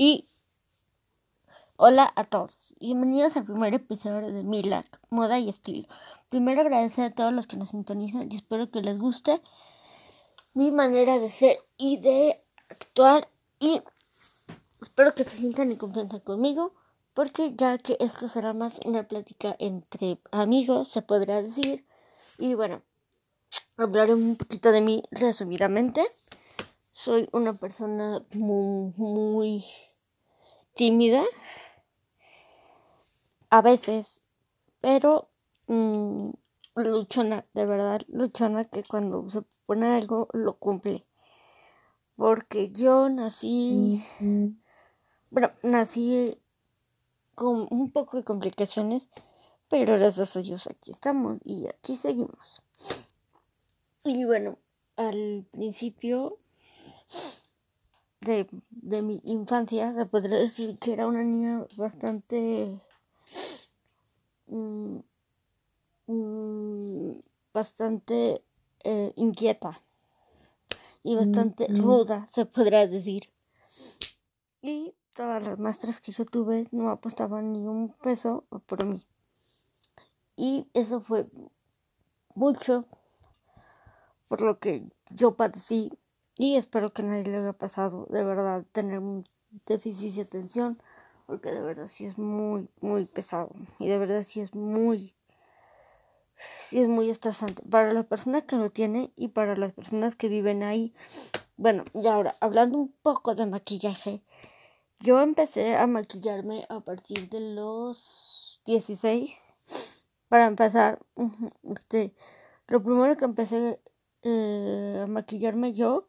Y hola a todos. Bienvenidos al primer episodio de Milac, Moda y Estilo. Primero agradecer a todos los que nos sintonizan y espero que les guste mi manera de ser y de actuar y espero que se sientan en confianza conmigo porque ya que esto será más una plática entre amigos, se podrá decir. Y bueno, hablaré un poquito de mí resumidamente. Soy una persona muy, muy tímida. A veces, pero mmm, luchona, de verdad, luchona que cuando se pone algo lo cumple. Porque yo nací, bueno, nací con un poco de complicaciones, pero gracias a Dios aquí estamos y aquí seguimos. Y bueno, al principio de, de mi infancia se podría decir que era una niña bastante mm, mm, bastante eh, inquieta y bastante Mm, ruda se podría decir. Y todas las maestras que yo tuve no apostaban ni un peso por mí. Y eso fue mucho por lo que yo padecí y espero que nadie le haya pasado de verdad tener un déficit de atención porque de verdad sí es muy muy pesado y de verdad sí es muy sí es muy estresante. Para la persona que lo tiene y para las personas que viven ahí bueno y ahora hablando un poco de maquillaje yo empecé a maquillarme a partir de los 16 para empezar este lo primero que empecé eh, a maquillarme yo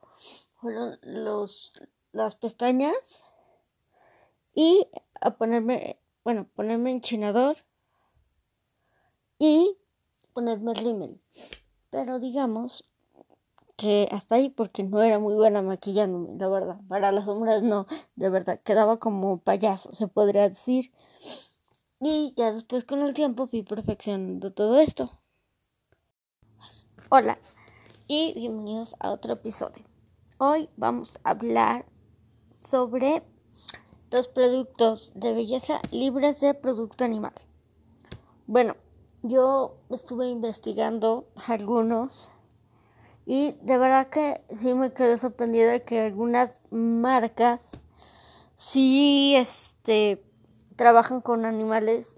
fueron los las pestañas y a ponerme bueno ponerme enchinador y ponerme rímel. Pero digamos que hasta ahí porque no era muy buena maquillándome la verdad. Para las sombras no de verdad quedaba como payaso se podría decir. Y ya después con el tiempo fui perfeccionando todo esto. Hola y bienvenidos a otro episodio Hoy vamos a hablar sobre los productos de belleza libres de producto animal. Bueno, yo estuve investigando algunos y de verdad que sí me quedé sorprendida de que algunas marcas sí este trabajan con animales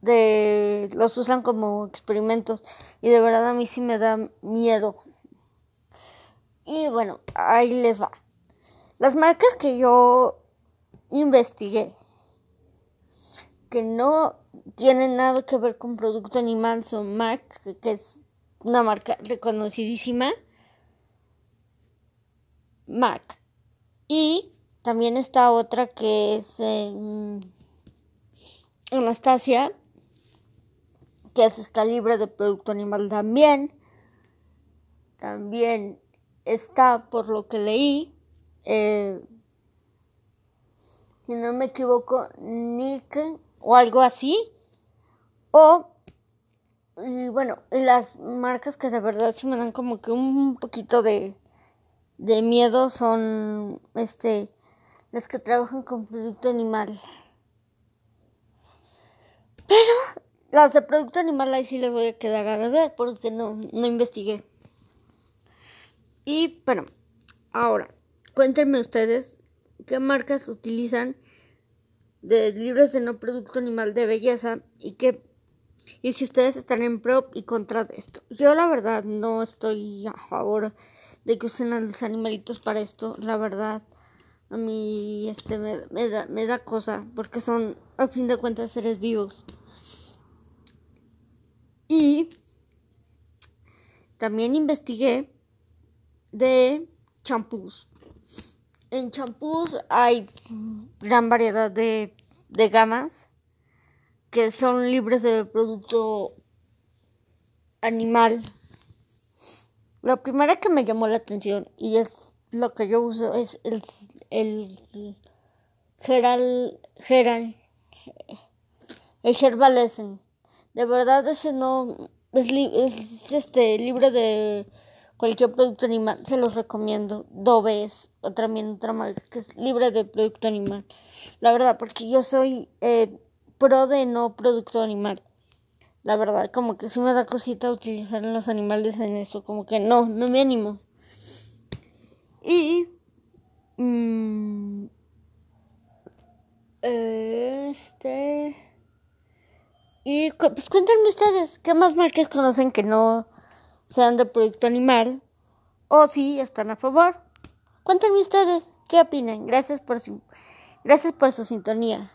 de los usan como experimentos y de verdad a mí sí me da miedo y bueno, ahí les va. Las marcas que yo investigué, que no tienen nada que ver con producto animal, son MAC, que es una marca reconocidísima. MAC. Y también está otra que es eh, Anastasia, que es, está libre de producto animal también. También está, por lo que leí, eh, si no me equivoco, Nick o algo así. O, y bueno, y las marcas que de verdad sí me dan como que un poquito de, de miedo son este las que trabajan con producto animal. Pero las de producto animal ahí sí les voy a quedar a ver porque no, no investigué. Y bueno, ahora, cuéntenme ustedes qué marcas utilizan de libros de no producto animal de belleza y qué y si ustedes están en pro y contra de esto. Yo la verdad no estoy a favor de que usen a los animalitos para esto, la verdad. A mí este me, me, da, me da cosa porque son a fin de cuentas seres vivos. Y también investigué de champús. En champús hay gran variedad de, de gamas que son libres de producto animal. La primera que me llamó la atención y es lo que yo uso es el, el Geral, Geral, el Herbal Essence. De verdad ese no es, li, es este libre de cualquier producto animal, se los recomiendo. Dove es también otra marca que es libre de producto animal. La verdad, porque yo soy eh, pro de no producto animal. La verdad, como que sí me da cosita utilizar los animales en eso, como que no, no me animo. Y... Mmm, este... Y pues cuéntenme ustedes, ¿qué más marcas conocen que no sean de producto animal? O si están a favor. Cuéntenme ustedes, ¿qué opinan? Gracias por su, gracias por su sintonía.